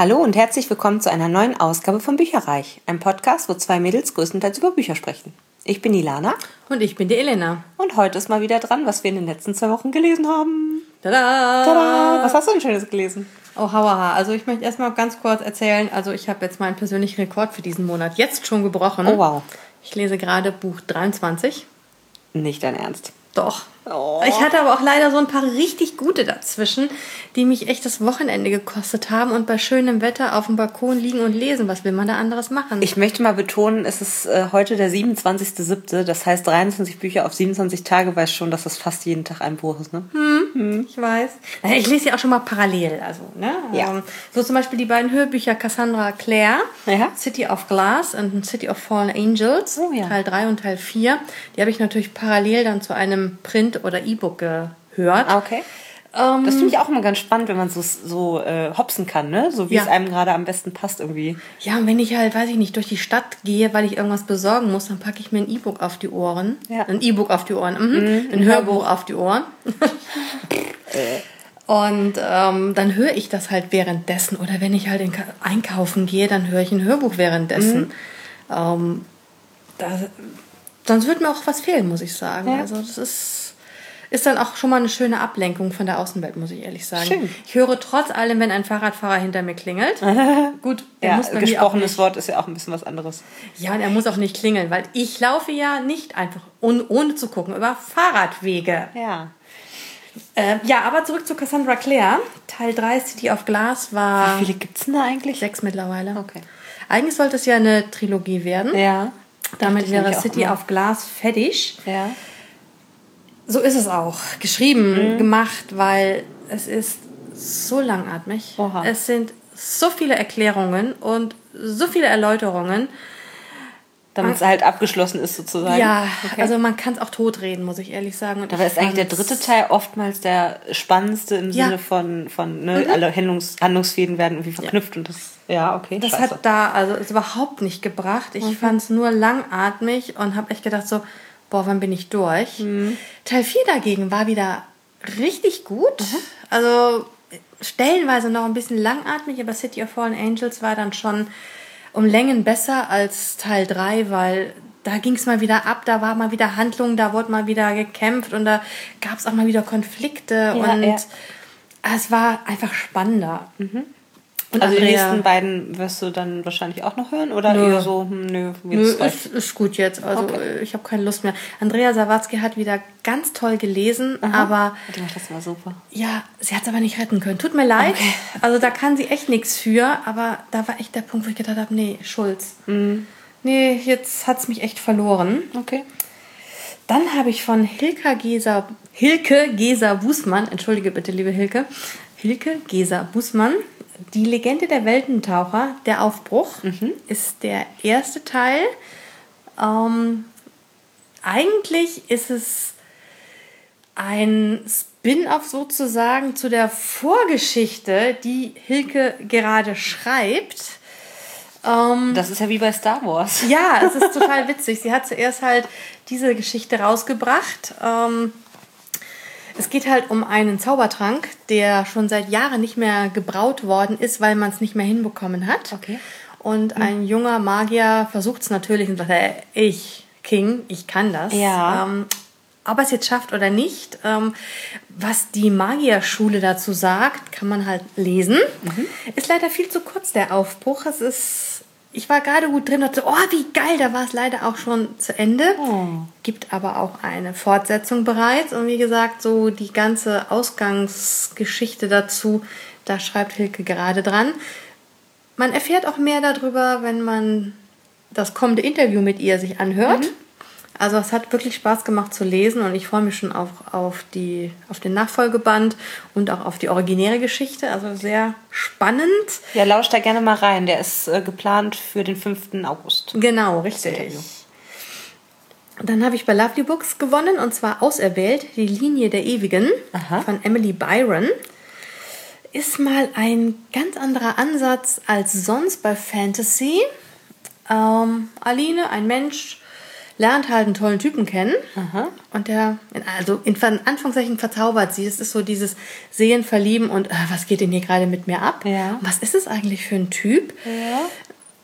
Hallo und herzlich willkommen zu einer neuen Ausgabe von Bücherreich, einem Podcast, wo zwei Mädels größtenteils über Bücher sprechen. Ich bin Ilana. Und ich bin die Elena. Und heute ist mal wieder dran, was wir in den letzten zwei Wochen gelesen haben. Tada! Tada! Was hast du denn Schönes gelesen? Oh, hauaha. Also ich möchte erstmal ganz kurz erzählen, also ich habe jetzt meinen persönlichen Rekord für diesen Monat jetzt schon gebrochen. Oh, wow. Ich lese gerade Buch 23. Nicht dein Ernst. Doch. Oh. Ich hatte aber auch leider so ein paar richtig gute dazwischen, die mich echt das Wochenende gekostet haben und bei schönem Wetter auf dem Balkon liegen und lesen. Was will man da anderes machen? Ich möchte mal betonen, es ist äh, heute der 27.07., das heißt 23 Bücher auf 27 Tage, weiß schon, dass das fast jeden Tag ein Buch ist, ne? Ich weiß. Ich lese ja auch schon mal parallel. Also, ne? Ja. Ähm, so zum Beispiel die beiden Hörbücher Cassandra Clare, Ja. City of Glass und City of Fallen Angels, Oh ja. Teil 3 und Teil 4. Die habe ich natürlich parallel dann zu einem Print- oder E-Book gehört. Ah, okay. Ähm, Das finde ich auch immer ganz spannend, wenn man so, so äh, hopsen kann, ne? So wie Ja. es einem gerade am besten passt irgendwie. ja, und wenn ich halt, weiß ich nicht, durch die Stadt gehe, weil ich irgendwas besorgen muss, dann packe ich mir ein E-Book auf die Ohren. Ja. Ein E-Book auf die Ohren. Mhm. ein Hörbuch auf die Ohren. Und ähm, dann höre ich das halt währenddessen. Oder wenn ich halt in Ka- einkaufen gehe, dann höre ich ein Hörbuch währenddessen. Ähm, da, sonst würde mir auch was fehlen, muss ich sagen. Ja. Also das ist, ist dann auch schon mal eine schöne Ablenkung von der Außenwelt, muss ich ehrlich sagen. Schön. Ich höre trotz allem, wenn ein Fahrradfahrer hinter mir klingelt. Gut, Ja, muss auch gesprochenes Wort ist ja auch ein bisschen was anderes. ja, und er muss auch nicht klingeln, weil ich laufe ja nicht einfach un, ohne zu gucken über Fahrradwege. Ja. Äh, ja, aber zurück zu Cassandra Clare. Teil 3 City of Glass war Wie viele gibt's denn da eigentlich? sechs mittlerweile. Okay. Eigentlich sollte es ja eine Trilogie werden. Ja. Damit wäre City of Glass fertig. Ja. So ist es auch. Mhm. Geschrieben, gemacht, weil es ist so langatmig. Oha. Es sind so viele Erklärungen und so viele Erläuterungen. Damit es halt abgeschlossen ist sozusagen. Ja, Okay. also man kann es auch totreden, muss ich ehrlich sagen. Und Dabei ist eigentlich der dritte Teil oftmals der spannendste im Ja. Mhm. Sinne von, von ne, alle Handlungs Handlungsfäden werden irgendwie verknüpft und das, ja, okay. Das scheiße. hat da also ist überhaupt nicht gebracht. Ich fand es nur langatmig und habe echt gedacht so, boah, wann bin ich durch? Teil 4 dagegen war wieder richtig gut. Also stellenweise noch ein bisschen langatmig, aber City of Fallen Angels war dann schon um Längen besser als Teil 3, weil da ging es mal wieder ab, da war mal wieder Handlung, da wurde mal wieder gekämpft und da gab es auch mal wieder Konflikte und ja. es war einfach spannender. Und also die Andrea- nächsten beiden wirst du dann wahrscheinlich auch noch hören oder Nö. eher so, hm, nö, Nö, ist, ist gut jetzt. Also Okay. äh, ich habe keine Lust mehr. Andrea Sawatzki hat wieder ganz toll gelesen, aber Die macht das immer super. ja, sie hat es aber nicht retten können. Tut mir leid. Also da kann sie echt nichts für, aber da war echt der Punkt, wo ich gedacht habe, nee, Schulz. Mhm. Nee, jetzt hat es mich echt verloren. Okay. Dann habe ich von Hilke Geser, Hilke Geser Bußmann, entschuldige bitte, liebe Hilke, Hilke Geser Bußmann, die Legende der Weltentaucher, der Aufbruch, ist der erste Teil. Ähm, eigentlich ist es ein Spin-off sozusagen zu der Vorgeschichte, die Hilke gerade schreibt. Ähm, Das ist ja wie bei Star Wars. ja, es ist total witzig. Sie hat zuerst halt diese Geschichte rausgebracht. Ähm, es geht halt um einen Zaubertrank, der schon seit Jahren nicht mehr gebraut worden ist, weil man es nicht mehr hinbekommen hat. Okay. Und ein junger Magier versucht es natürlich und sagt, äh, ich, King, ich kann das. Ja. Ähm, ob er es jetzt schafft oder nicht, ähm, was die Magierschule dazu sagt, kann man halt lesen. Ist leider viel zu kurz, der Aufbruch. Es ist, ich war gerade gut drin und dachte, oh, wie geil, da war es leider auch schon zu Ende. Gibt aber auch eine Fortsetzung bereits. Und wie gesagt, so die ganze Ausgangsgeschichte dazu, da schreibt Hilke gerade dran. Man erfährt auch mehr darüber, wenn man das kommende Interview mit ihr sich anhört. Also es hat wirklich Spaß gemacht zu lesen und ich freue mich schon auf, auf, die, auf den Nachfolgeband und auch auf die originäre Geschichte. Also sehr spannend. Ja, lausch da gerne mal rein. Der ist äh, geplant für den 5. August. Genau, richtig. Dann habe ich bei Lovely Books gewonnen und zwar auserwählt die Linie der Ewigen Aha. von Emily Byron. Ist mal ein ganz anderer Ansatz als sonst bei Fantasy. Ähm, Aline, ein Mensch, lernt halt einen tollen Typen kennen und der, also in Anführungszeichen verzaubert sie. Es ist so dieses Sehen, Verlieben und äh, was geht denn hier gerade mit mir ab? Ja. Was ist es eigentlich für ein Typ?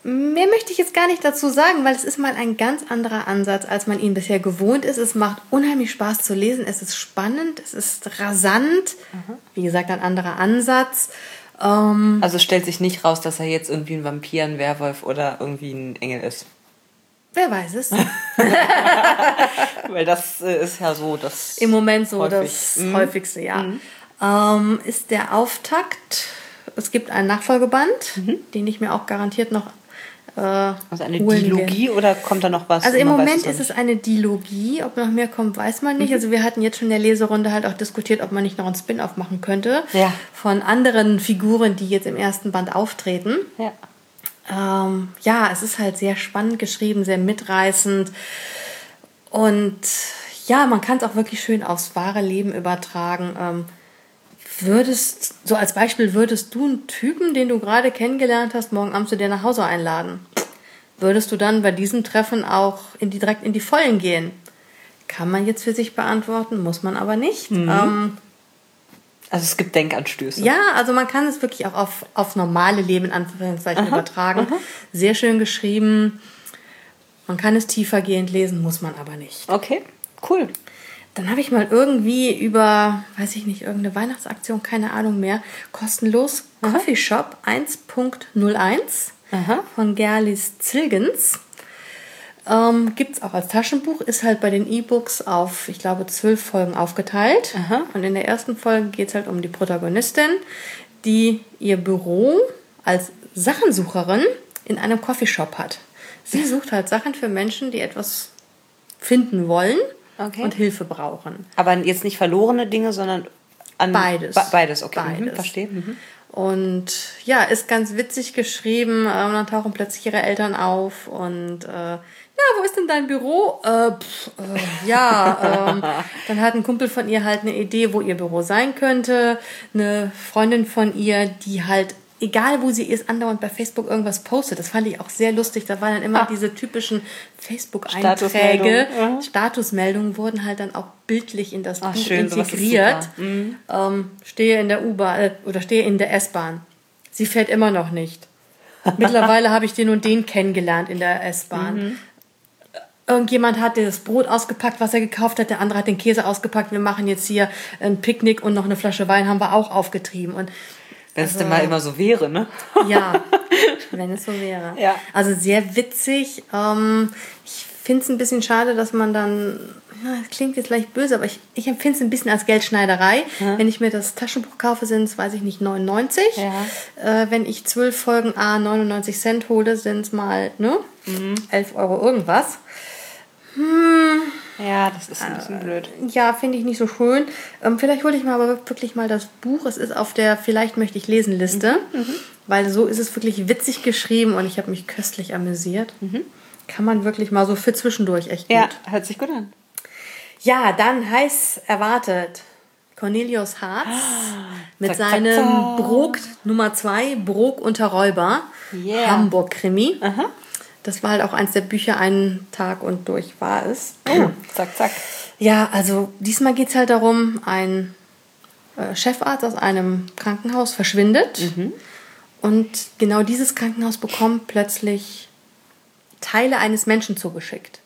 Mehr möchte ich jetzt gar nicht dazu sagen, weil es ist mal ein ganz anderer Ansatz, als man ihn bisher gewohnt ist. Es macht unheimlich Spaß zu lesen. Es ist spannend, es ist rasant. Wie gesagt, ein anderer Ansatz. Ähm, Also stellt sich nicht raus, dass er jetzt irgendwie ein Vampir, ein Werwolf oder irgendwie ein Engel ist. Wer weiß es? Weil das äh, ist ja so, dass Im Moment so Häufig. das Mhm. häufigste, ja. Ähm, ist der Auftakt. Es gibt einen Nachfolgeband, den ich mir auch garantiert noch äh, also eine. Dilogie oder kommt da noch was? Also im Moment ist es eine Dilogie. Ob noch mehr kommt, weiß man nicht. Also wir hatten jetzt schon in der Leserunde halt auch diskutiert, ob man nicht noch einen Spin-off machen könnte. Ja. Von anderen Figuren, die jetzt im ersten Band auftreten. Ja. Ähm, ja, es ist halt sehr spannend geschrieben, sehr mitreißend. Und ja, man kann es auch wirklich schön aufs wahre Leben übertragen. Ähm, würdest, so als Beispiel, würdest du einen Typen, den du gerade kennengelernt hast, morgen Abend zu dir nach Hause einladen? Würdest du dann bei diesem Treffen auch in die, direkt in die Vollen gehen? Kann man jetzt für sich beantworten, muss man aber nicht. Ähm, Also es gibt Denkanstöße. ja, also man kann es wirklich auch auf, auf normale Leben in Anführungszeichen übertragen. Sehr schön geschrieben. Man kann es tiefergehend lesen, muss man aber nicht. Okay, cool. Dann habe ich mal irgendwie über, weiß ich nicht, irgendeine Weihnachtsaktion, keine Ahnung mehr, kostenlos Coffee Shop 1.01 Aha. von Gerlis Zilgens. Ähm, Gibt es auch als Taschenbuch, ist halt bei den E-Books auf, ich glaube, zwölf Folgen aufgeteilt. Und in der ersten Folge geht es halt um die Protagonistin, die ihr Büro als Sachensucherin in einem Coffeeshop hat. Sie sucht halt Sachen für Menschen, die etwas finden wollen Okay. und Hilfe brauchen. Aber jetzt nicht verlorene Dinge, sondern an Beides. Be- beides, okay. Mhm, Beides. verstehe. Mhm. Und ja, ist ganz witzig geschrieben. Ähm, dann tauchen plötzlich ihre Eltern auf und äh, na, wo ist denn dein Büro? Äh, pff, äh, ja, ähm, dann hat ein Kumpel von ihr halt eine Idee, wo ihr Büro sein könnte. Eine Freundin von ihr, die halt egal wo sie ist, andauernd bei Facebook irgendwas postet. Das fand ich auch sehr lustig. Da waren dann immer Ah. diese typischen Facebook-Einträge. Statusmeldungen, mhm. Statusmeldungen wurden halt dann auch bildlich in das Ah, Buch schön, integriert. Mhm. Ähm, stehe in der U-Bahn äh, oder stehe in der S-Bahn. Sie fährt immer noch nicht. Mittlerweile habe ich den und den kennengelernt in der S-Bahn. Mhm. Irgendjemand hat das Brot ausgepackt, was er gekauft hat. Der andere hat den Käse ausgepackt. Wir machen jetzt hier ein Picknick und noch eine Flasche Wein haben wir auch aufgetrieben. Und Wenn es denn mal immer so wäre, ne? ja, wenn es so wäre. Ja. Also sehr witzig. Ähm, ich finde es ein bisschen schade, dass man dann, ja, das klingt jetzt leicht böse, aber ich, ich empfinde es ein bisschen als Geldschneiderei. Wenn ich mir das Taschenbuch kaufe, sind es, weiß ich nicht, 99. Ja. Äh, wenn ich zwölf Folgen A 99 Cent hole, sind es mal ne, Mhm. 11 Euro irgendwas. Ja, das ist ein bisschen blöd. Ja, finde ich nicht so schön. Ähm, vielleicht hole ich mir aber wirklich mal das Buch. Es ist auf der Vielleicht möchte ich lesen Liste, Mhm, weil so ist es wirklich witzig geschrieben und ich habe mich köstlich amüsiert. Mhm. Kann man wirklich mal so für zwischendurch echt Ja, gut. hört sich gut an. Ja, dann heiß erwartet Cornelius Harz mit zack, zack, seinem zack. Brok Nummer 2, Brok unter Räuber, Yeah. Hamburg-Krimi. Aha. Das war halt auch eins der Bücher, einen Tag und durch war es. Oh, zack, zack. Ja, also diesmal geht es halt darum, ein äh, Chefarzt aus einem Krankenhaus verschwindet. Und genau dieses Krankenhaus bekommt plötzlich Teile eines Menschen zugeschickt.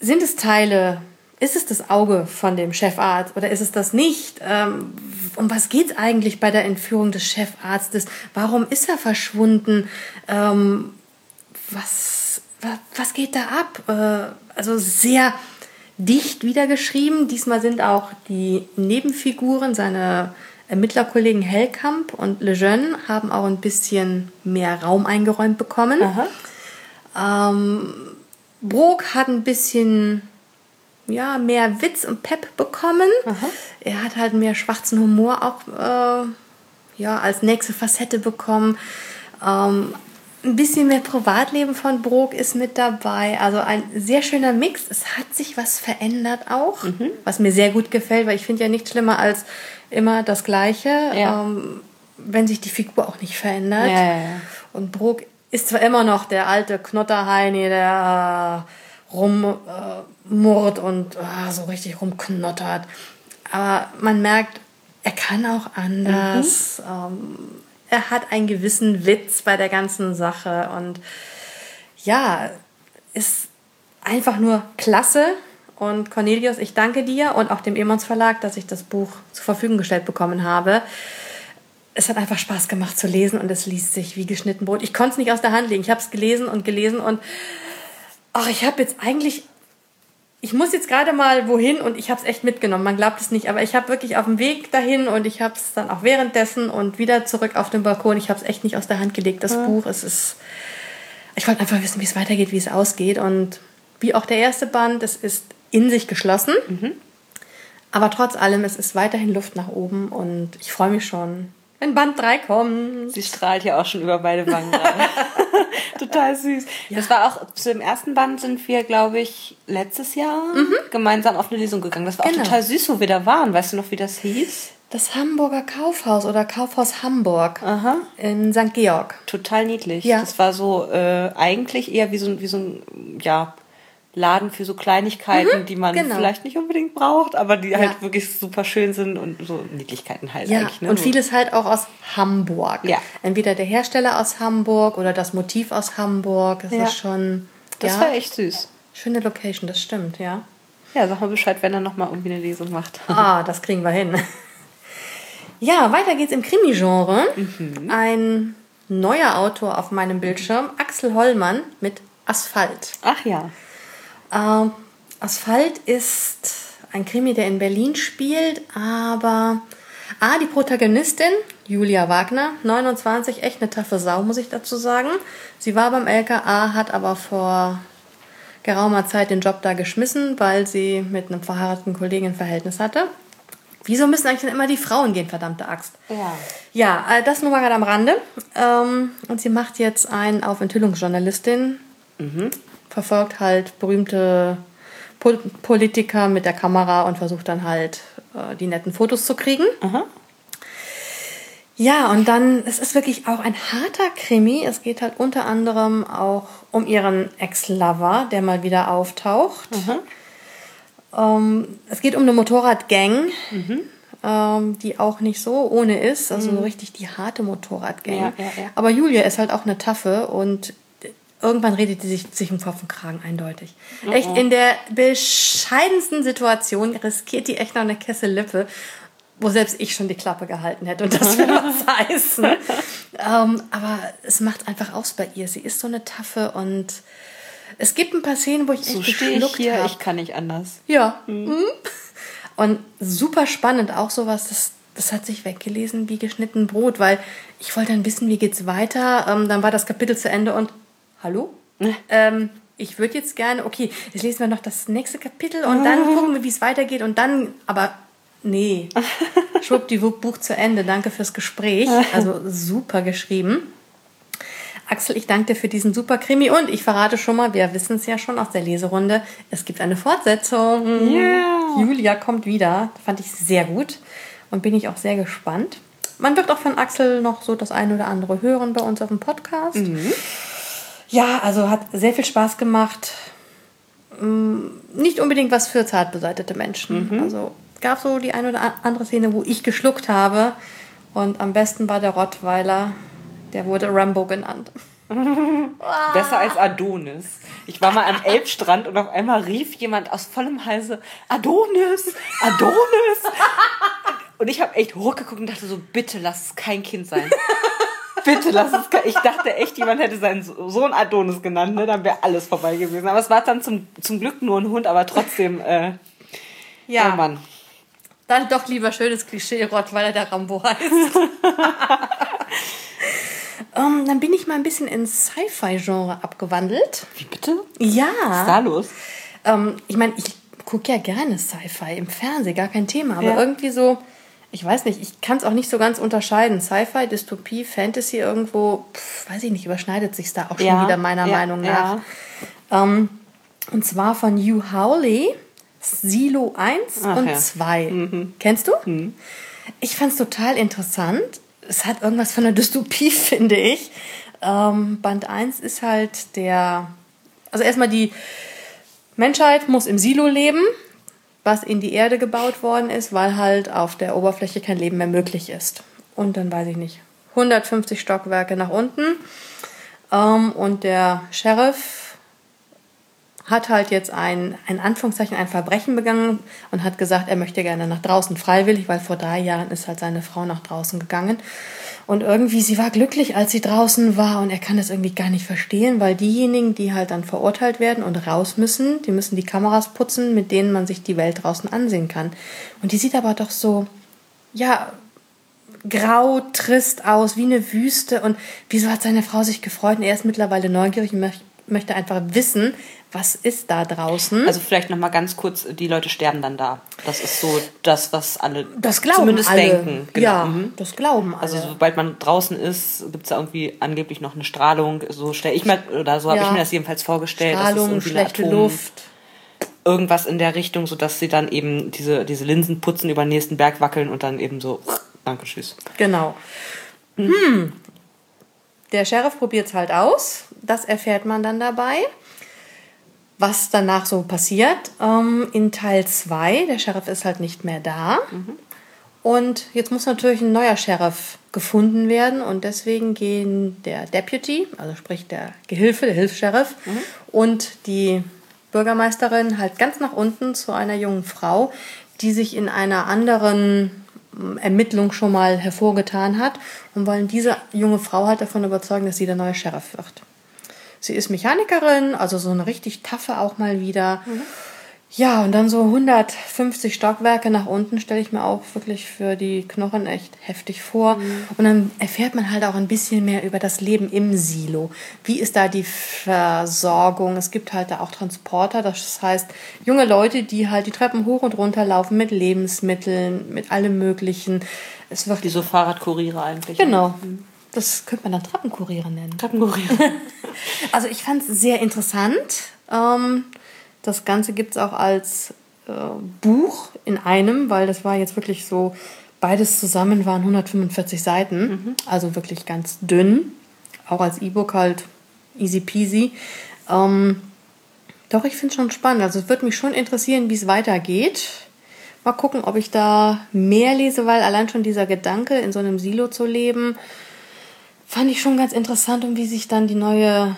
Sind es Teile, ist es das Auge von dem Chefarzt oder ist es das nicht? Ähm, um was geht es eigentlich bei der Entführung des Chefarztes? Warum ist er verschwunden? Ähm, was, was, was geht da ab? Äh, also sehr dicht wiedergeschrieben. Diesmal sind auch die Nebenfiguren, seine Ermittlerkollegen Hellkamp und Lejeune, haben auch ein bisschen mehr Raum eingeräumt bekommen. Ähm, Brok hat ein bisschen ja, mehr Witz und Pep bekommen. Er hat halt mehr schwarzen Humor auch äh, ja, als nächste Facette bekommen. Ähm, ein bisschen mehr Privatleben von Brok ist mit dabei. Also ein sehr schöner Mix. Es hat sich was verändert auch, was mir sehr gut gefällt, weil ich finde ja nichts schlimmer als immer das Gleiche, Ja. ähm, wenn sich die Figur auch nicht verändert. Ja, ja. Und Brok ist zwar immer noch der alte Knotterheini, der äh, rummurrt äh, und äh, so richtig rumknottert. Aber man merkt, er kann auch anders. Mhm. Ähm, er hat einen gewissen Witz bei der ganzen Sache und ja, ist einfach nur klasse. Und Cornelius, ich danke dir und auch dem Emons Verlag, dass ich das Buch zur Verfügung gestellt bekommen habe es hat einfach Spaß gemacht zu lesen und es liest sich wie geschnitten Brot. Ich konnte es nicht aus der Hand legen. Ich habe es gelesen und gelesen und ach, ich habe jetzt eigentlich, ich muss jetzt gerade mal wohin und ich habe es echt mitgenommen. Man glaubt es nicht, aber ich habe wirklich auf dem Weg dahin und ich habe es dann auch währenddessen und wieder zurück auf den Balkon. Ich habe es echt nicht aus der Hand gelegt. Das ja. Buch, es ist, ich wollte einfach wissen, wie es weitergeht, wie es ausgeht und wie auch der erste Band. Es ist in sich geschlossen. Mhm. Aber trotz allem, es ist weiterhin Luft nach oben und ich freue mich schon, wenn Band 3 kommt. Sie strahlt ja auch schon über beide Wangen Total süß. Ja. Das war auch, zu dem ersten Band sind wir, glaube ich, letztes Jahr mhm. gemeinsam auf eine Lesung gegangen. Das war genau. auch total süß, wo wir da waren. Weißt du noch, wie das hieß? Das Hamburger Kaufhaus oder Kaufhaus Hamburg Aha. in St. Georg. Total niedlich. Ja. Das war so äh, eigentlich eher wie so, wie so ein, ja, Laden für so Kleinigkeiten, mhm, die man genau. vielleicht nicht unbedingt braucht, aber die ja. halt wirklich super schön sind und so Niedlichkeiten halt ja, eigentlich. Ne? Und vieles halt auch aus Hamburg. Ja. Entweder der Hersteller aus Hamburg oder das Motiv aus Hamburg. Das ja. ist schon. Das ja, war echt süß. Schöne Location, das stimmt, ja. Ja, sag mal Bescheid, wenn er nochmal irgendwie eine Lesung macht. Ah, das kriegen wir hin. Ja, weiter geht's im Krimi-Genre. Mhm. Ein neuer Autor auf meinem Bildschirm, Axel Hollmann mit Asphalt. Ach ja. Äh, Asphalt ist ein Krimi, der in Berlin spielt, aber ah, die Protagonistin, Julia Wagner, 29, echt eine taffe Sau, muss ich dazu sagen. Sie war beim LKA, hat aber vor geraumer Zeit den Job da geschmissen, weil sie mit einem verheirateten Kollegen ein Verhältnis hatte. Wieso müssen eigentlich immer die Frauen gehen, verdammte Axt? Ja. Ja, äh, das nur mal gerade am Rande. Ähm, und sie macht jetzt einen auf Enthüllungsjournalistin. Mhm verfolgt halt berühmte Pol Politiker mit der Kamera und versucht dann halt äh, die netten Fotos zu kriegen. Aha. Ja, und dann, es ist wirklich auch ein harter Krimi. Es geht halt unter anderem auch um ihren Ex-Lover, der mal wieder auftaucht. Ähm, es geht um eine Motorradgang, mhm. ähm, die auch nicht so ohne ist. Also mhm. richtig die harte Motorradgang. Ja, ja, ja. Aber Julia ist halt auch eine Taffe und irgendwann redet die sich, sich um Kopf und Kragen, eindeutig. Mhm. Echt, in der bescheidensten Situation riskiert die echt noch eine Kessel Lippe, wo selbst ich schon die Klappe gehalten hätte. Und das will was heißen. ähm, aber es macht einfach aus bei ihr. Sie ist so eine Taffe und es gibt ein paar Szenen, wo ich so echt geschluckt ich hier, hab. ich kann nicht anders. Ja. Mhm. mhm. Und super spannend, auch sowas, das, das hat sich weggelesen wie geschnitten Brot, weil ich wollte dann wissen, wie geht's weiter. Ähm, dann war das Kapitel zu Ende und hallo? ähm, ich würde jetzt gerne, okay, jetzt lesen wir noch das nächste Kapitel und dann gucken wir, wie es weitergeht und dann, aber nee, schwuppdiwupp, Buch zu Ende, danke fürs Gespräch, also super geschrieben. Axel, ich danke dir für diesen super Krimi und ich verrate schon mal, wir wissen es ja schon aus der Leserunde, es gibt eine Fortsetzung. Yeah. Julia kommt wieder, fand ich sehr gut und bin ich auch sehr gespannt. Man wird auch von Axel noch so das eine oder andere hören bei uns auf dem Podcast. Mhm. Ja, also hat sehr viel Spaß gemacht. Mm, nicht unbedingt was für zart beseitete Menschen. Mhm. Also gab so die eine oder andere Szene, wo ich geschluckt habe. Und am besten war der Rottweiler, der wurde Rambo genannt. Besser als Adonis. Ich war mal am Elbstrand und auf einmal rief jemand aus vollem Halse Adonis, Adonis. Und ich habe echt hochgeguckt und dachte so, bitte lass es kein Kind sein. Bitte lass es. Ich dachte echt, jemand hätte seinen Sohn Adonis genannt, ne? Dann wäre alles vorbei gewesen. Aber es war dann zum, zum Glück nur ein Hund, aber trotzdem, äh, ja. Oh Mann. Dann doch lieber schönes Klischee Rottweiler, der Rambo heißt. um, ähm, dann bin ich mal ein bisschen ins Sci-Fi-Genre abgewandelt. Wie bitte? Ja. Was ist da los? Um, ähm, ich meine, ich gucke ja gerne Sci-Fi im Fernsehen, gar kein Thema. Aber ja. irgendwie so ich weiß nicht, ich kann es auch nicht so ganz unterscheiden. Sci-Fi, Dystopie, Fantasy irgendwo, pf, weiß ich nicht, überschneidet sich da auch schon ja, wieder meiner ja, Meinung nach. Ja. Ähm, und zwar von Hugh Howley, Silo 1 Ach, und 2. Mhm. Kennst du? Mhm. Ich fand es total interessant. Es hat irgendwas von einer Dystopie, finde ich. Ähm, Band 1 ist halt der, also erstmal die Menschheit muss im Silo leben, was in die Erde gebaut worden ist, weil halt auf der Oberfläche kein Leben mehr möglich ist. Und dann weiß ich nicht, 150 Stockwerke nach unten. Ähm, und der Sheriff hat halt jetzt ein, ein Anführungszeichen, ein Verbrechen begangen und hat gesagt, er möchte gerne nach draußen freiwillig, weil vor drei Jahren ist halt seine Frau nach draußen gegangen. Und irgendwie, sie war glücklich, als sie draußen war und er kann das irgendwie gar nicht verstehen, weil diejenigen, die halt dann verurteilt werden und raus müssen, die müssen die Kameras putzen, mit denen man sich die Welt draußen ansehen kann. Und die sieht aber doch so, ja, grau, trist aus, wie eine Wüste. Und wieso hat seine Frau sich gefreut? Und er ist mittlerweile neugierig und möchte einfach wissen, was ist da draußen. Also vielleicht noch mal ganz kurz, die Leute sterben dann da. Das ist so das, was alle das glauben zumindest alle. denken. Genau. Ja, mhm. das glauben also alle. Also sobald man draußen ist, gibt es da irgendwie angeblich noch eine Strahlung. So stelle ich mir, oder so ja. habe ich mir das jedenfalls vorgestellt. Strahlung, schlechte Atom, Luft. Irgendwas in der Richtung, sodass sie dann eben diese, diese Linsen putzen, über den nächsten Berg wackeln und dann eben so, danke, tschüss. Genau. Hm. Der Sheriff probiert es halt aus. Das erfährt man dann dabei was danach so passiert. Ähm, in Teil 2, der Sheriff ist halt nicht mehr da. Mhm. Und jetzt muss natürlich ein neuer Sheriff gefunden werden und deswegen gehen der Deputy, also sprich der Gehilfe, der Hilfs-Sheriff mhm. und die Bürgermeisterin halt ganz nach unten zu einer jungen Frau, die sich in einer anderen ähm, Ermittlung schon mal hervorgetan hat und wollen diese junge Frau halt davon überzeugen, dass sie der neue Sheriff wird. Sie ist Mechanikerin, also so eine richtig taffe auch mal wieder. Mhm. Ja, und dann so 150 Stockwerke nach unten stelle ich mir auch wirklich für die Knochen echt heftig vor. Mhm. Und dann erfährt man halt auch ein bisschen mehr über das Leben im Silo. Wie ist da die Versorgung? Es gibt halt da auch Transporter, das heißt junge Leute, die halt die Treppen hoch und runter laufen mit Lebensmitteln, mit allem Möglichen. Es wird Wie so Fahrradkuriere eigentlich. Genau. Mhm. Das könnte man dann Treppenkuriere nennen. Treppenkuriere. also ich fand es sehr interessant. Ähm, das Ganze gibt es auch als äh, Buch in einem, weil das war jetzt wirklich so, beides zusammen waren 145 Seiten. Mhm. Also wirklich ganz dünn. Auch als E-Book halt easy peasy. Ähm, doch, ich finde es schon spannend. Also es würde mich schon interessieren, wie es weitergeht. Mal gucken, ob ich da mehr lese, weil allein schon dieser Gedanke, in so einem Silo zu leben, fand ich schon ganz interessant und wie sich dann die neue,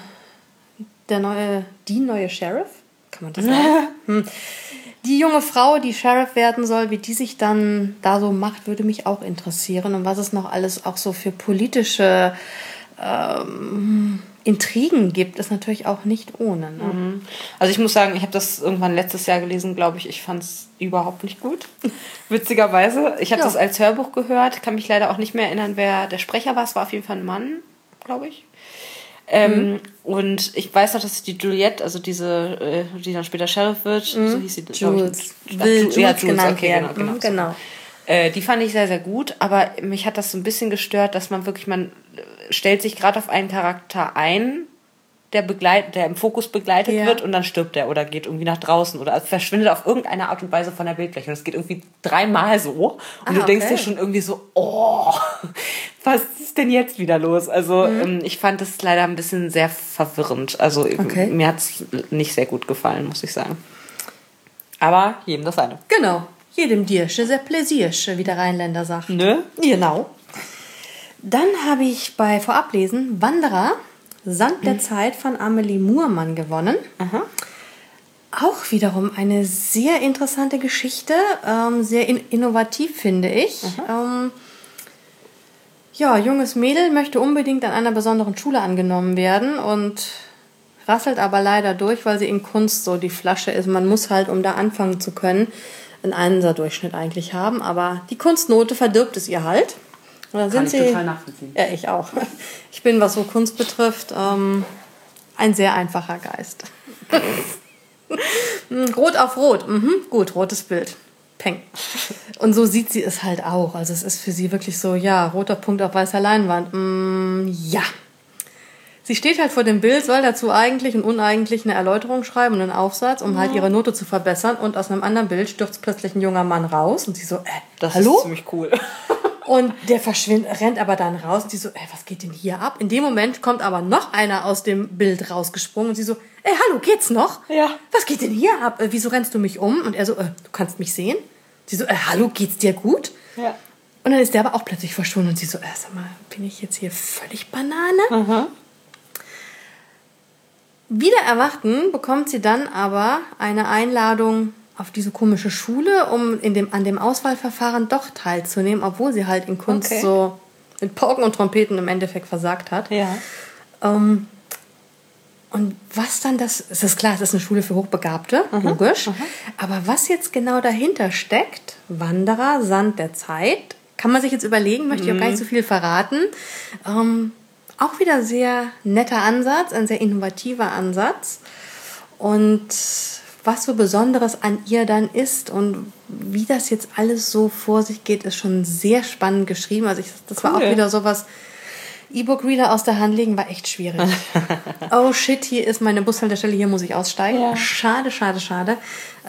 der neue, die neue Sheriff, kann man das sagen? hm. Die junge Frau, die Sheriff werden soll, wie die sich dann da so macht, würde mich auch interessieren und was es noch alles auch so für politische ähm, Intrigen gibt, ist natürlich auch nicht ohne. Ne? Mhm. Also ich muss sagen, ich habe das irgendwann letztes Jahr gelesen, glaube ich. Ich fand es überhaupt nicht gut. Witzigerweise. Ich habe ja. das als Hörbuch gehört, kann mich leider auch nicht mehr erinnern, wer der Sprecher war. Es war auf jeden Fall ein Mann, glaube ich. Ähm, mhm. Und ich weiß noch, dass die Juliette, also diese, äh, die dann später Sheriff wird, mhm. so hieß sie. Jules. Ich, Will Jules, ja, Jules genannt okay, werden. Genau, genau, mhm, genau. Äh, die fand ich sehr, sehr gut, aber mich hat das so ein bisschen gestört, dass man wirklich, man stellt sich gerade auf einen Charakter ein, der, begleit, der im Fokus begleitet ja. wird und dann stirbt er oder geht irgendwie nach draußen oder verschwindet auf irgendeine Art und Weise von der Bildfläche. Und es geht irgendwie dreimal so. Und ah, du denkst okay. dir schon irgendwie so, oh, was ist denn jetzt wieder los? Also mhm. Ähm, ich fand das leider ein bisschen sehr verwirrend. Also okay. mir hat es nicht sehr gut gefallen, muss ich sagen. Aber jedem das eine. Genau. Jedem Diersche, sehr Pläsiersche, wie der Rheinländer sagt. Ne? Genau. Dann habe ich bei Vorablesen Wanderer, Sand der mhm. Zeit von Amelie Muhrmann gewonnen. Aha. Auch wiederum eine sehr interessante Geschichte, ähm, sehr in innovativ finde ich. Ähm, ja, junges Mädel möchte unbedingt an einer besonderen Schule angenommen werden und rasselt aber leider durch, weil sie in Kunst so die Flasche ist. Man muss halt, um da anfangen zu können, einen Einser-Durchschnitt eigentlich haben, aber die Kunstnote verdirbt es ihr halt. Oder Kann ich Sie, total nachvollziehen. Ja, ich auch. Ich bin, was so Kunst betrifft, ähm, ein sehr einfacher Geist. rot auf Rot. Mhm, gut, rotes Bild. Peng. Und so sieht sie es halt auch. Also es ist für sie wirklich so, ja, roter Punkt auf weißer Leinwand. Mm, ja. Sie steht halt vor dem Bild, soll dazu eigentlich und uneigentlich eine Erläuterung schreiben und einen Aufsatz, um halt ihre Note zu verbessern. Und aus einem anderen Bild stürzt plötzlich ein junger Mann raus und sie so, äh, das hallo? ist ziemlich cool. Und der verschwindet, rennt aber dann raus und sie so, ey, was geht denn hier ab? In dem Moment kommt aber noch einer aus dem Bild rausgesprungen und sie so, ey, hallo, geht's noch? Ja. Was geht denn hier ab? Äh, Wieso rennst du mich um? Und er so, äh, du kannst mich sehen? Sie so, äh, hallo, geht's dir gut? Ja. Und dann ist der aber auch plötzlich verschwunden und sie so, äh, sag mal, bin ich jetzt hier völlig Banane? Mhm. Wieder erwarten bekommt sie dann aber eine Einladung auf diese komische Schule, um in dem, an dem Auswahlverfahren doch teilzunehmen, obwohl sie halt in Kunst Okay. so mit Pauken und Trompeten im Endeffekt versagt hat. Ja. Ähm, und was dann das, es ist klar, es ist eine Schule für Hochbegabte, logisch. Aber was jetzt genau dahinter steckt, Wanderer, Sand der Zeit, kann man sich jetzt überlegen, möchte ich auch gar nicht so viel verraten. Ähm, auch wieder sehr netter Ansatz, ein sehr innovativer Ansatz. Und was so Besonderes an ihr dann ist und wie das jetzt alles so vor sich geht, ist schon sehr spannend geschrieben. Also ich, das war auch Cool. wieder sowas, E-Book-Reader aus der Hand legen war echt schwierig. oh shit, hier ist meine Bushaltestelle, hier muss ich aussteigen. Ja. Schade, schade, schade.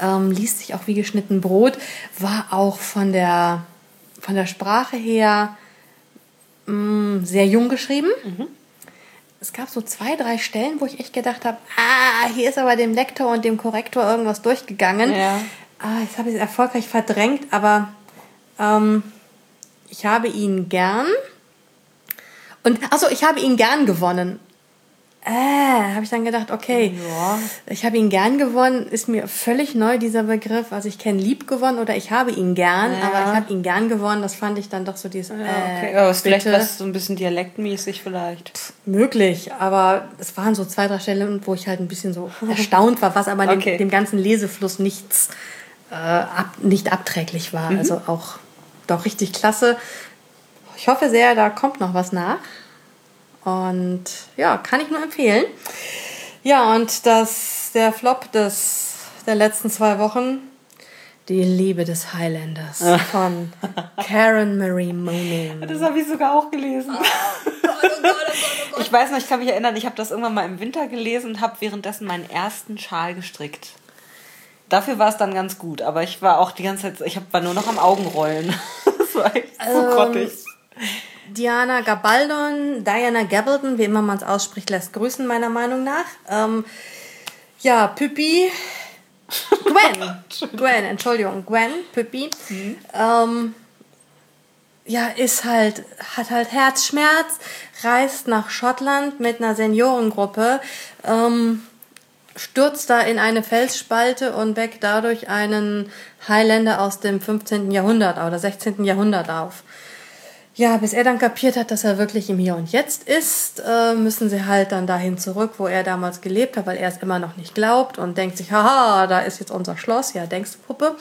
Ähm, liest sich auch wie geschnitten Brot. War auch von der, von der Sprache her mh, sehr jung geschrieben. Es gab so zwei, drei Stellen, wo ich echt gedacht habe, ah, hier ist aber dem Lektor und dem Korrektor irgendwas durchgegangen. Ja. Ah, jetzt habe ich es erfolgreich verdrängt, aber ähm, ich habe ihn gern. Und also ich habe ihn gern gewonnen. Äh, habe ich dann gedacht, okay, Ja. ich habe ihn gern gewonnen, ist mir völlig neu dieser Begriff. Also ich kenne lieb gewonnen oder ich habe ihn gern, Ja. aber ich habe ihn gern gewonnen. Das fand ich dann doch so dieses. Ja, äh, okay. Aber ist vielleicht bitte. was so ein bisschen dialektmäßig vielleicht. Möglich, aber es waren so zwei, drei Stellen, wo ich halt ein bisschen so erstaunt war, was aber dem, Okay. dem ganzen Lesefluss nichts äh, ab, nicht abträglich war. Mhm. Also auch doch richtig klasse. Ich hoffe sehr, da kommt noch was nach. Und ja, kann ich nur empfehlen. Ja, und das, der Flop des, der letzten zwei Wochen, die Liebe des Highlanders von Karen Marie Moning. Das habe ich sogar auch gelesen. Ich weiß noch, ich kann mich erinnern, ich habe das irgendwann mal im Winter gelesen und habe währenddessen meinen ersten Schal gestrickt. Dafür war es dann ganz gut, aber ich war auch die ganze Zeit, ich war nur noch am Augenrollen. Das war echt so Ähm, grottig. Diana Gabaldon, Diana Gabaldon, wie immer man es ausspricht, lässt grüßen, meiner Meinung nach. Ähm, ja, Püppi. Gwen. Gwen, Entschuldigung, Gwen, Püppi. Ähm, ja, ist halt, hat halt Herzschmerz, reist nach Schottland mit einer Seniorengruppe, ähm, stürzt da in eine Felsspalte und weckt dadurch einen Highlander aus dem 15. Jahrhundert oder 16. Jahrhundert auf. Ja, bis er dann kapiert hat, dass er wirklich im Hier und Jetzt ist, äh, müssen sie halt dann dahin zurück, wo er damals gelebt hat, weil er es immer noch nicht glaubt und denkt sich, haha, da ist jetzt unser Schloss, ja, denkst du, Puppe.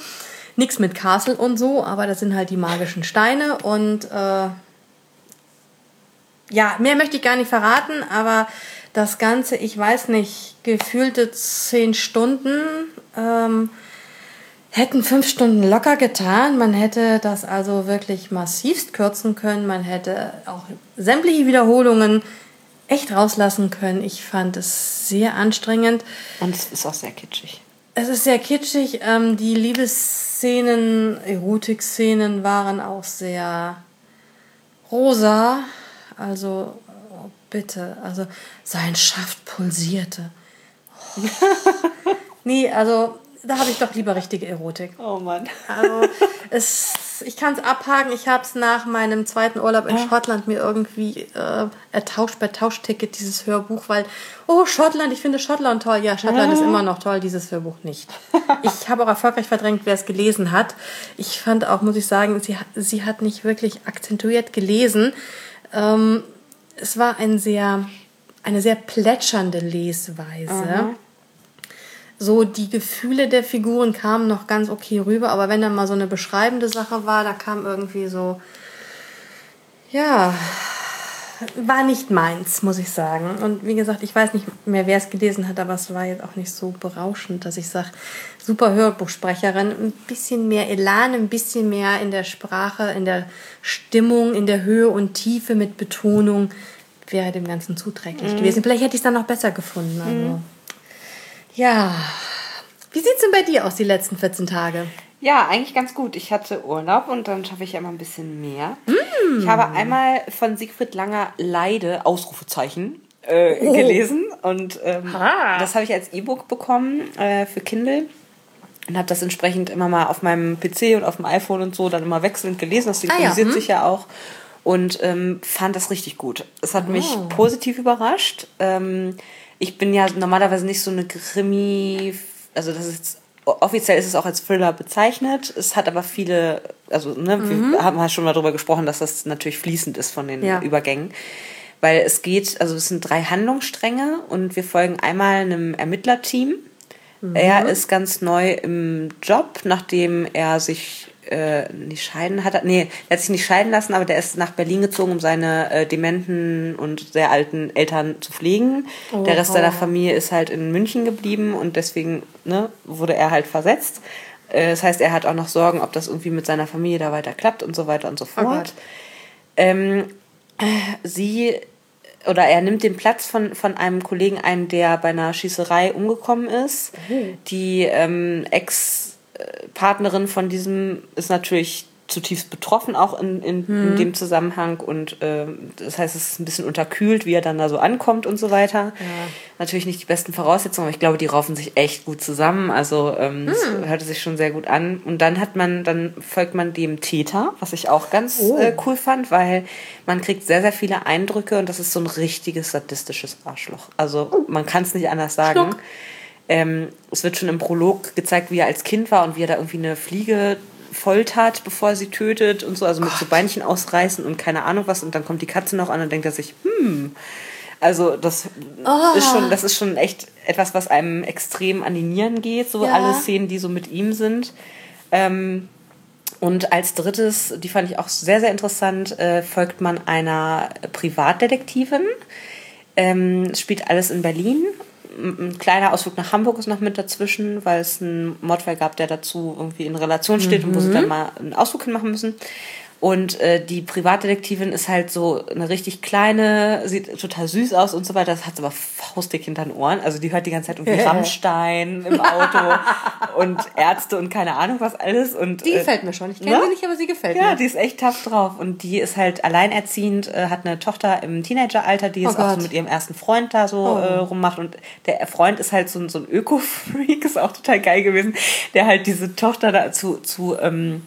Nix mit Castle und so, aber das sind halt die magischen Steine und äh, ja, mehr möchte ich gar nicht verraten, aber das Ganze, ich weiß nicht, gefühlte zehn Stunden, ähm, hätten fünf Stunden locker getan. Man hätte das also wirklich massivst kürzen können. Man hätte auch sämtliche Wiederholungen echt rauslassen können. Ich fand es sehr anstrengend. Und es ist auch sehr kitschig. Es ist sehr kitschig. Ähm, die Liebesszenen, Erotikszenen waren auch sehr rosa. Also, oh, bitte. Also, sein Schaft pulsierte. Oh. nee, also, da habe ich doch lieber richtige Erotik. Oh Mann. Also, es, ich kann es abhaken. Ich habe es nach meinem zweiten Urlaub in Schottland mir irgendwie äh, ertauscht bei Tauschticket, dieses Hörbuch, weil, oh, Schottland, ich finde Schottland toll. Ja, Schottland ist immer noch toll, dieses Hörbuch nicht. Ich habe auch erfolgreich verdrängt, wer es gelesen hat. Ich fand auch, muss ich sagen, sie, hat- sie hat nicht wirklich akzentuiert gelesen. Ähm, es war ein sehr, eine sehr plätschernde Lesweise so die Gefühle der Figuren kamen noch ganz okay rüber, aber wenn dann mal so eine beschreibende Sache war, da kam irgendwie so, ja, war nicht meins, muss ich sagen. Und wie gesagt, ich weiß nicht mehr, wer es gelesen hat, aber es war jetzt auch nicht so berauschend, dass ich sage, super Hörbuchsprecherin, ein bisschen mehr Elan, ein bisschen mehr in der Sprache, in der Stimmung, in der Höhe und Tiefe mit Betonung wäre dem Ganzen zuträglich gewesen. Vielleicht hätte ich es dann noch besser gefunden. Also. Ja. Wie sieht's denn bei dir aus die letzten 14 Tage? Ja, eigentlich ganz gut. Ich hatte Urlaub und dann schaffe ich ja immer ein bisschen mehr. Mm. Ich habe einmal von Siegfried Langer Leide, Ausrufezeichen, äh, oh. gelesen. Und ähm, das habe ich als E-Book bekommen äh, für Kindle. Und habe das entsprechend immer mal auf meinem PC und auf dem iPhone und so dann immer wechselnd gelesen. Das synchronisiert ah, ja. hm. sich ja auch. Und ähm, fand das richtig gut. Es hat oh. mich positiv überrascht. Ähm, ich bin ja normalerweise nicht so eine Krimi, also das ist offiziell ist es auch als Thriller bezeichnet. Es hat aber viele, also ne, mhm. wir haben halt schon mal darüber gesprochen, dass das natürlich fließend ist von den ja. Übergängen. Weil es geht, also es sind drei Handlungsstränge und wir folgen einmal einem Ermittlerteam. Mhm. Er ist ganz neu im Job, nachdem er sich äh, nicht scheiden hat. Nee, er hat sich nicht scheiden lassen, aber der ist nach Berlin gezogen, um seine äh, dementen und sehr alten Eltern zu pflegen. Oh, der Rest seiner Familie ist halt in München geblieben und deswegen ne, wurde er halt versetzt. Äh, das heißt, er hat auch noch Sorgen, ob das irgendwie mit seiner Familie da weiter klappt und so weiter und so oh fort. Oh ähm, sie oder er nimmt den Platz von, von einem Kollegen ein, der bei einer Schießerei umgekommen ist. Mhm. Die ähm, Ex- Partnerin von diesem ist natürlich zutiefst betroffen, auch in, in, hm. in mhm. dem Zusammenhang. Und äh, das heißt, es ist ein bisschen unterkühlt, wie er dann da so ankommt und so weiter. Ja. Natürlich nicht die besten Voraussetzungen, aber ich glaube, die raufen sich echt gut zusammen. Also ähm, hm. hörte sich schon sehr gut an. Und dann hat man, dann folgt man dem Täter, was ich auch ganz oh. äh, cool fand, weil man kriegt sehr, sehr viele Eindrücke und das ist so ein richtiges sadistisches Arschloch. Also man kann es nicht anders sagen. Schluck. Ähm, es wird schon im Prolog gezeigt, wie er als Kind war und wie er da irgendwie eine Fliege foltert, bevor er sie tötet und so, also mit Gott. so Beinchen ausreißen und keine Ahnung was. Und dann kommt die Katze noch an und denkt er sich, hm. Also das oh. ist schon, das ist schon echt etwas, was einem extrem an die Nieren geht, so ja. alle Szenen, die so mit ihm sind. Ähm, und als drittes, die fand ich auch sehr, sehr interessant, äh, folgt man einer Privatdetektivin. Ähm, spielt alles in Berlin ein kleiner Ausflug nach Hamburg ist noch mit dazwischen, weil es einen Mordfall gab, der dazu irgendwie in Relation steht mhm. und wo sie dann mhm. mal einen Ausflug hinmachen müssen. Und äh, die Privatdetektivin ist halt so eine richtig kleine, sieht total süß aus und so weiter. Das hat aber faustdick hinter den Ohren. Also die hört die ganze Zeit irgendwie Rammstein im Auto und Ärzte und keine Ahnung was alles. Und, die äh, gefällt mir schon. Ich kenne ja? sie nicht, aber sie gefällt ja, mir. Ja, die ist echt tough drauf. Und die ist halt alleinerziehend, äh, hat eine Tochter im Teenageralter, die jetzt oh auch so mit ihrem ersten Freund da so oh. äh, rummacht. Und der Freund ist halt so, so ein Öko-Freak, ist auch total geil gewesen, der halt diese Tochter dazu zu... Ähm,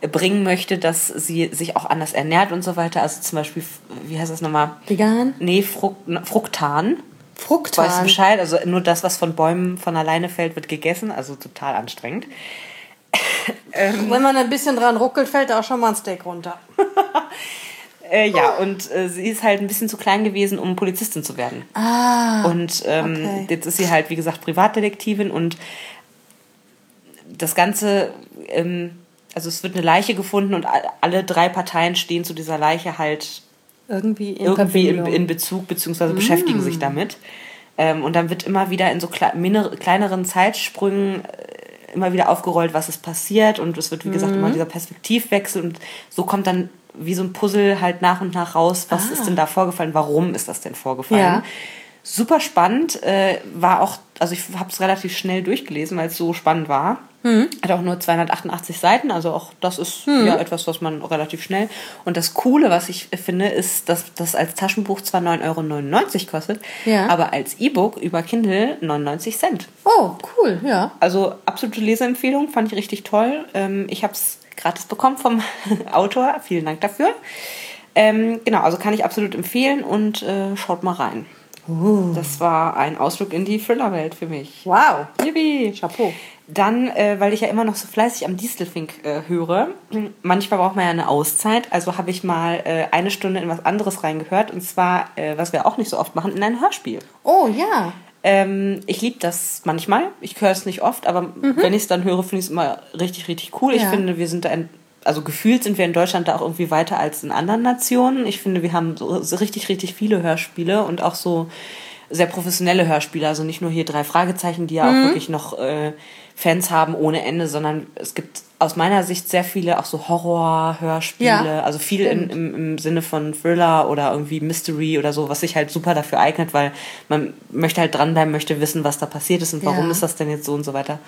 bringen möchte, dass sie sich auch anders ernährt und so weiter. Also zum Beispiel, wie heißt das nochmal? Vegan? Nee, Frukt, Fruktan. Fruktan. Weißt du Bescheid? Also nur das, was von Bäumen von alleine fällt, wird gegessen. Also total anstrengend. ähm, Wenn man ein bisschen dran ruckelt, fällt auch schon mal ein Steak runter. äh, ja, und äh, sie ist halt ein bisschen zu klein gewesen, um Polizistin zu werden. Ah. Und ähm, okay. jetzt ist sie halt, wie gesagt, Privatdetektivin und das Ganze ähm, also es wird eine Leiche gefunden und alle drei Parteien stehen zu dieser Leiche halt irgendwie in, irgendwie in, in Bezug beziehungsweise mm. beschäftigen sich damit. Ähm, und dann wird immer wieder in so kleineren Zeitsprüngen äh, immer wieder aufgerollt, was ist passiert und es wird wie gesagt immer mhm. dieser Perspektivwechsel und so kommt dann wie so ein Puzzle halt nach und nach raus, was ah. ist denn da vorgefallen, warum ist das denn vorgefallen. Ja. Super spannend, äh, war auch, also ich habe es relativ schnell durchgelesen, weil es so spannend war. Mhm. Hat auch nur 288 Seiten, also auch das ist mhm. ja etwas, was man relativ schnell. Und das Coole, was ich finde, ist, dass das als Taschenbuch zwar 9,99 Euro kostet, ja. aber als E-Book über Kindle 99 Cent. Oh, cool, ja. Also absolute Leseempfehlung, fand ich richtig toll. Ähm, ich habe es gratis bekommen vom Autor, vielen Dank dafür. Ähm, genau, also kann ich absolut empfehlen und äh, schaut mal rein. Uh. Das war ein Ausflug in die Thrillerwelt für mich. Wow. Yippie. Chapeau. Dann, äh, weil ich ja immer noch so fleißig am Distelfink äh, höre, manchmal braucht man ja eine Auszeit, also habe ich mal äh, eine Stunde in was anderes reingehört und zwar, äh, was wir auch nicht so oft machen, in ein Hörspiel. Oh ja. Ähm, ich liebe das manchmal. Ich höre es nicht oft, aber mhm. wenn ich es dann höre, finde ich es immer richtig, richtig cool. Ja. Ich finde, wir sind da, ein, also gefühlt sind wir in Deutschland da auch irgendwie weiter als in anderen Nationen. Ich finde, wir haben so, so richtig, richtig viele Hörspiele und auch so sehr professionelle Hörspiele. Also nicht nur hier drei Fragezeichen, die ja mhm. auch wirklich noch äh, Fans haben ohne Ende, sondern es gibt aus meiner Sicht sehr viele auch so Horror-Hörspiele, ja, also viel in, im, im Sinne von Thriller oder irgendwie Mystery oder so, was sich halt super dafür eignet, weil man möchte halt dranbleiben, möchte wissen, was da passiert ist und warum ja. ist das denn jetzt so und so weiter.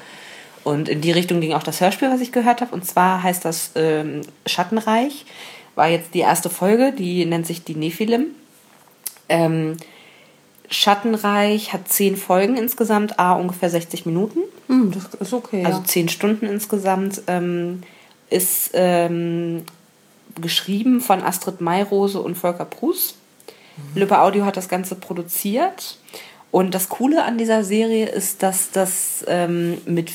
Und in die Richtung ging auch das Hörspiel, was ich gehört habe. Und zwar heißt das ähm, Schattenreich. War jetzt die erste Folge, die nennt sich die Nephilim. Ähm, Schattenreich hat zehn Folgen insgesamt, a ungefähr 60 Minuten. Hm, das ist okay. Also ja. zehn Stunden insgesamt. Ähm, ist ähm, geschrieben von Astrid Mayrose und Volker Prus. Mhm. Lübbe Audio hat das Ganze produziert. Und das Coole an dieser Serie ist, dass das ähm, mit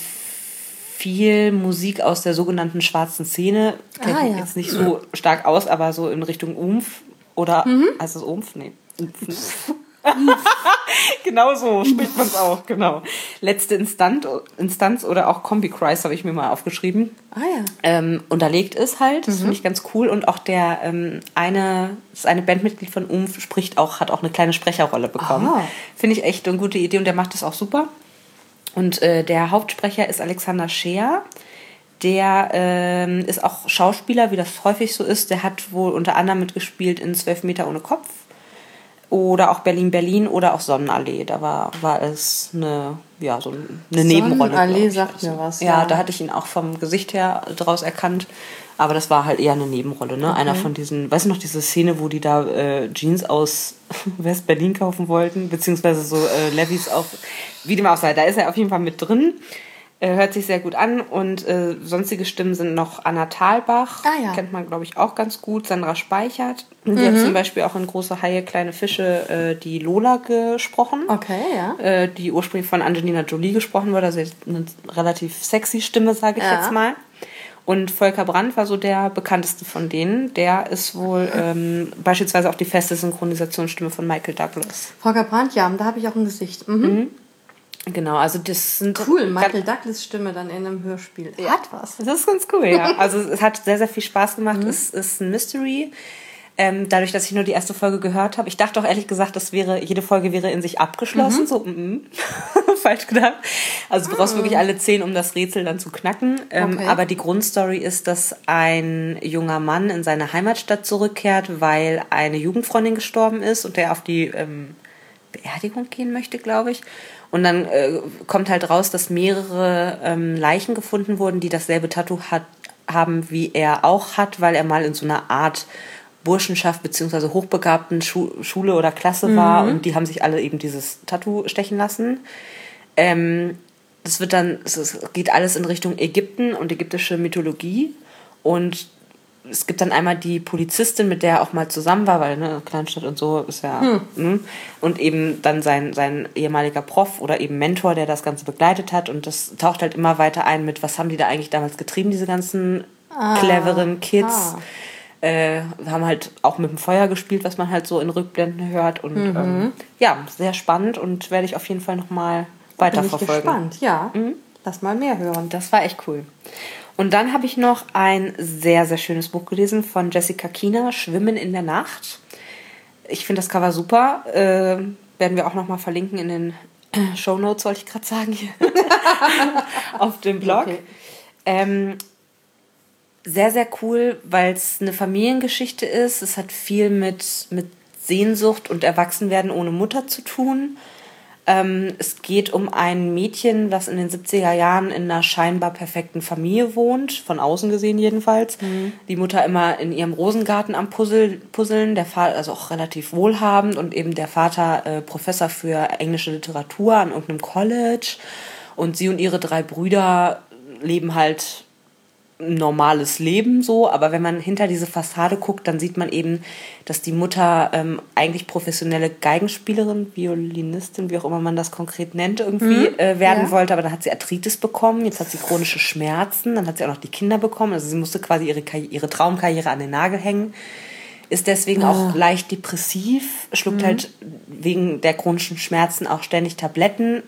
viel Musik aus der sogenannten schwarzen Szene, kennt Ah, ja. jetzt nicht so stark aus, aber so in Richtung Umf oder heißt es Umf? Nee. Umf. genau so spricht man es auch, genau. Letzte Instanz, Instanz oder auch Kombi-Christ habe ich mir mal aufgeschrieben ah ja. ähm, unterlegt ist halt. Das finde ich ganz cool. Und auch der ähm, eine, das eine Bandmitglied von Umf spricht auch, hat auch eine kleine Sprecherrolle bekommen. Finde ich echt eine gute Idee und der macht das auch super. Und äh, der Hauptsprecher ist Alexander Scheer. Der ähm, ist auch Schauspieler, wie das häufig so ist. Der hat wohl unter anderem mitgespielt in Zwölf Meter ohne Kopf oder auch Berlin Berlin oder auch Sonnenallee. Da war, war es eine, ja, so eine Nebenrolle. Sonnenallee sagt mir was, Ja, ja. da hatte ich ihn auch vom Gesicht her draus erkannt. Aber das war halt eher eine Nebenrolle, ne? Einer von diesen, weißt du noch, diese Szene, wo die da äh, Jeans aus West-Berlin kaufen wollten, beziehungsweise so äh, Levis auf, wie dem auch sei. Da ist er auf jeden Fall mit drin. Äh, hört sich sehr gut an und äh, sonstige Stimmen sind noch Anna Thalbach, Ah, ja. kennt man glaube ich auch ganz gut, Sandra Speichert, die hat zum Beispiel auch in Große Haie, kleine Fische äh, die Lola gesprochen, Okay, ja. äh, die ursprünglich von Angelina Jolie gesprochen wurde, also eine relativ sexy Stimme, sage ich Ja. jetzt mal. Und Volker Brandt war so der bekannteste von denen. Der ist wohl ähm, beispielsweise auch die feste Synchronisationsstimme von Michael Douglas. Volker Brandt, ja, da habe ich auch ein Gesicht. Mhm. Genau, also das sind Cool, Michael Douglas Stimme dann in einem Hörspiel. Hat was. Das ist ganz cool, ja. Also es hat sehr, sehr viel Spaß gemacht. Es ist ein Mystery. Ähm, dadurch, dass ich nur die erste Folge gehört habe. Ich dachte auch ehrlich gesagt, das wäre, jede Folge wäre in sich abgeschlossen. So, mm, falsch gedacht. Also du brauchst wirklich alle zehn, um das Rätsel dann zu knacken. Ähm, Okay. Aber die Grundstory ist, dass ein junger Mann in seine Heimatstadt zurückkehrt, weil eine Jugendfreundin gestorben ist und der auf die ähm, Beerdigung gehen möchte, glaube ich. Und dann äh, kommt halt raus, dass mehrere ähm, Leichen gefunden wurden, die dasselbe Tattoo hat, haben, wie er auch hat, weil er mal in so einer Art Burschenschaft beziehungsweise hochbegabten Schu Schule oder Klasse war und die haben sich alle eben dieses Tattoo stechen lassen. Ähm, das wird dann, es geht alles in Richtung Ägypten und ägyptische Mythologie und es gibt dann einmal die Polizistin, mit der er auch mal zusammen war, weil ne, Kleinstadt und so ist ja. Ne? Und eben dann sein, sein ehemaliger Prof oder eben Mentor, der das Ganze begleitet hat. Und das taucht halt immer weiter ein mit, was haben die da eigentlich damals getrieben, diese ganzen cleveren Kids. ah. Äh, haben halt auch mit dem Feuer gespielt, was man halt so in Rückblenden hört. Und ähm, ja, sehr spannend und werde ich auf jeden Fall nochmal Bin ich weiterverfolgen. gespannt, ja. Lass mal mehr hören. Das war echt cool. Und dann habe ich noch ein sehr, sehr schönes Buch gelesen von Jessica Kiener, Schwimmen in der Nacht. Ich finde das Cover super. Äh, werden wir auch nochmal verlinken in den Show Notes, wollte ich gerade sagen, hier. auf dem Blog. Okay. Ähm, sehr, sehr cool, weil es eine Familiengeschichte ist. Es hat viel mit, mit Sehnsucht und Erwachsenwerden ohne Mutter zu tun. Ähm, es geht um ein Mädchen, das in den 70er Jahren in einer scheinbar perfekten Familie wohnt, von außen gesehen jedenfalls. Die Mutter immer in ihrem Rosengarten am Puzzle, Puzzeln, der Vater, also auch relativ wohlhabend und eben der Vater äh, Professor für englische Literatur an irgendeinem College. Und sie und ihre drei Brüder leben halt normales Leben so, aber wenn man hinter diese Fassade guckt, dann sieht man eben, dass die Mutter ähm, eigentlich professionelle Geigenspielerin, Violinistin, wie auch immer man das konkret nennt, irgendwie äh, werden ja. wollte, aber dann hat sie Arthritis bekommen, jetzt hat sie chronische Schmerzen, dann hat sie auch noch die Kinder bekommen, also sie musste quasi ihre, Karri- ihre Traumkarriere an den Nagel hängen, ist deswegen auch leicht depressiv, schluckt halt wegen der chronischen Schmerzen auch ständig Tabletten,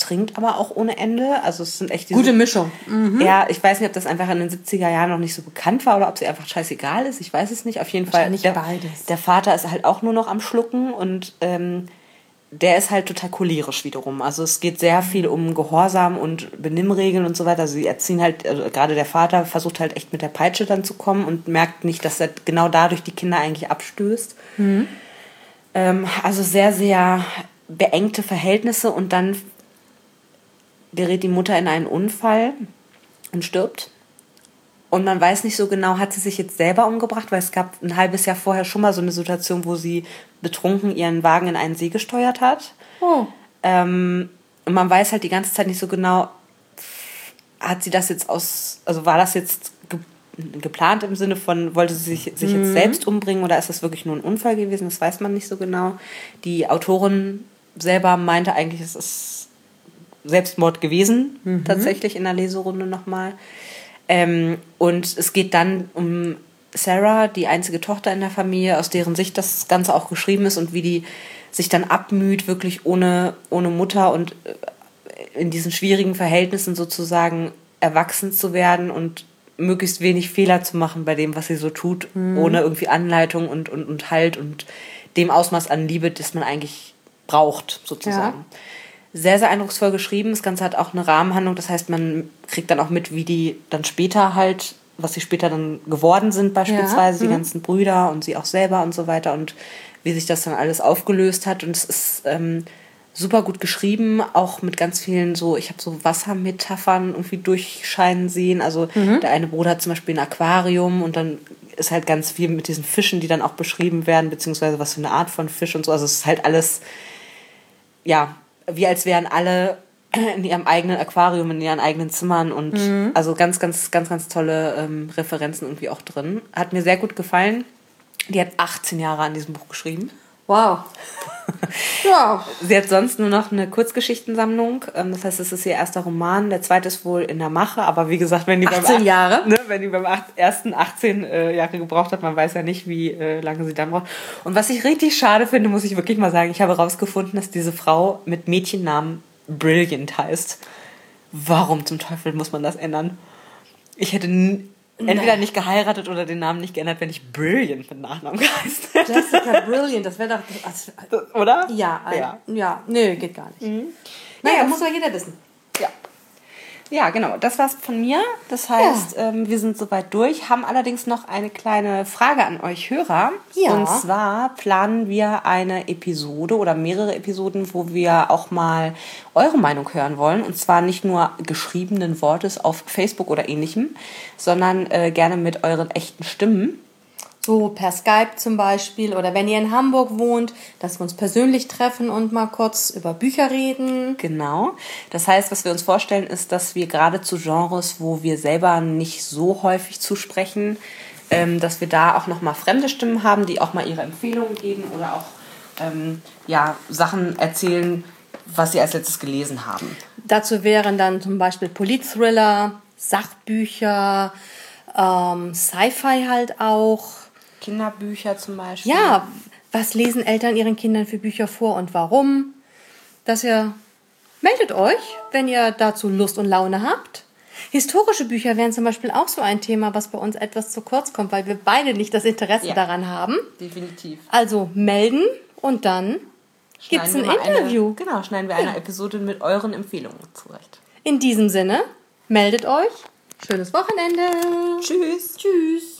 trinkt aber auch ohne Ende, also es sind echt diese Gute Mischung. ja, ich weiß nicht, ob das einfach in den 70er Jahren noch nicht so bekannt war oder ob sie einfach scheißegal ist. Ich weiß es nicht. Auf jeden Fall. Der, beides. der Vater ist halt auch nur noch am Schlucken und ähm, der ist halt total cholerisch wiederum. Also es geht sehr viel um Gehorsam und Benimmregeln und so weiter. Also sie erziehen halt, also gerade der Vater versucht halt echt mit der Peitsche dann zu kommen und merkt nicht, dass er genau dadurch die Kinder eigentlich abstößt. Ähm, also sehr, sehr beengte Verhältnisse und dann gerät die Mutter in einen Unfall und stirbt. Und man weiß nicht so genau, hat sie sich jetzt selber umgebracht, weil es gab ein halbes Jahr vorher schon mal so eine Situation, wo sie betrunken ihren Wagen in einen See gesteuert hat. Oh. Ähm, und man weiß halt die ganze Zeit nicht so genau, hat sie das jetzt aus, also war das jetzt ge geplant im Sinne von, wollte sie sich, sich mhm. jetzt selbst umbringen oder ist das wirklich nur ein Unfall gewesen? Das weiß man nicht so genau. Die Autorin selber meinte eigentlich, es ist Selbstmord gewesen, mhm. tatsächlich in der Leserunde nochmal. Ähm, und es geht dann um Sarah, die einzige Tochter in der Familie, aus deren Sicht das Ganze auch geschrieben ist und wie die sich dann abmüht, wirklich ohne, ohne Mutter und äh, in diesen schwierigen Verhältnissen sozusagen erwachsen zu werden und möglichst wenig Fehler zu machen bei dem, was sie so tut, mhm. ohne irgendwie Anleitung und, und, und Halt und dem Ausmaß an Liebe, das man eigentlich braucht, sozusagen. Ja. Sehr, sehr eindrucksvoll geschrieben. Das Ganze hat auch eine Rahmenhandlung, das heißt, man kriegt dann auch mit, wie die dann später halt, was sie später dann geworden sind, beispielsweise, ja. die mhm. ganzen Brüder und sie auch selber und so weiter und wie sich das dann alles aufgelöst hat. Und es ist ähm, super gut geschrieben, auch mit ganz vielen so, ich habe so Wassermetaphern irgendwie durchscheinen sehen. Also mhm. der eine Bruder hat zum Beispiel ein Aquarium und dann ist halt ganz viel mit diesen Fischen, die dann auch beschrieben werden, beziehungsweise was für eine Art von Fisch und so. Also es ist halt alles, ja, wie als wären alle in ihrem eigenen Aquarium, in ihren eigenen Zimmern und mhm. also ganz, ganz, ganz, ganz tolle ähm, Referenzen irgendwie auch drin. Hat mir sehr gut gefallen. Die hat 18 Jahre an diesem Buch geschrieben. Wow. ja. Sie hat sonst nur noch eine Kurzgeschichtensammlung. Ähm, das heißt, es ist ihr erster Roman. Der zweite ist wohl in der Mache. Aber wie gesagt, wenn die 18 beim Jahre? Ne, wenn die beim ersten 18 äh, Jahre gebraucht hat, man weiß ja nicht, wie äh, lange sie dann braucht. Und was ich richtig schade finde, muss ich wirklich mal sagen, ich habe herausgefunden, dass diese Frau mit Mädchennamen Brilliant heißt. Warum zum Teufel muss man das ändern? Ich hätte entweder nicht geheiratet oder den Namen nicht geändert, wenn ich Brilliant mit Nachnamen geheißen hätte. Jessica Brilliant, das wäre doch. Also, oder? Ja, ein, ja. Ja, nö, geht gar nicht. Mhm. Naja, ja, muss aber jeder wissen. Ja. Ja, genau. Das war's von mir. Das heißt, ja. ähm, wir sind soweit durch, haben allerdings noch eine kleine Frage an euch Hörer. Ja. Und zwar planen wir eine Episode oder mehrere Episoden, wo wir auch mal eure Meinung hören wollen. Und zwar nicht nur geschriebenen Wortes auf Facebook oder ähnlichem, sondern äh, gerne mit euren echten Stimmen so per Skype zum Beispiel oder wenn ihr in Hamburg wohnt, dass wir uns persönlich treffen und mal kurz über Bücher reden. Genau. Das heißt, was wir uns vorstellen, ist, dass wir gerade zu Genres, wo wir selber nicht so häufig zusprechen, ähm, dass wir da auch noch mal fremde Stimmen haben, die auch mal ihre Empfehlungen geben oder auch ähm, ja, Sachen erzählen, was sie als letztes gelesen haben. Dazu wären dann zum Beispiel Politthriller, Sachbücher, ähm, Sci-Fi halt auch Kinderbücher zum Beispiel. Ja, was lesen Eltern ihren Kindern für Bücher vor und warum? Dass ihr meldet euch, wenn ihr dazu Lust und Laune habt. Historische Bücher wären zum Beispiel auch so ein Thema, was bei uns etwas zu kurz kommt, weil wir beide nicht das Interesse ja, daran haben. Definitiv. Also melden und dann gibt es ein Interview. Eine, genau, schneiden wir eine Episode mit euren Empfehlungen zurecht. In diesem Sinne, meldet euch. Schönes Wochenende. Tschüss. Tschüss.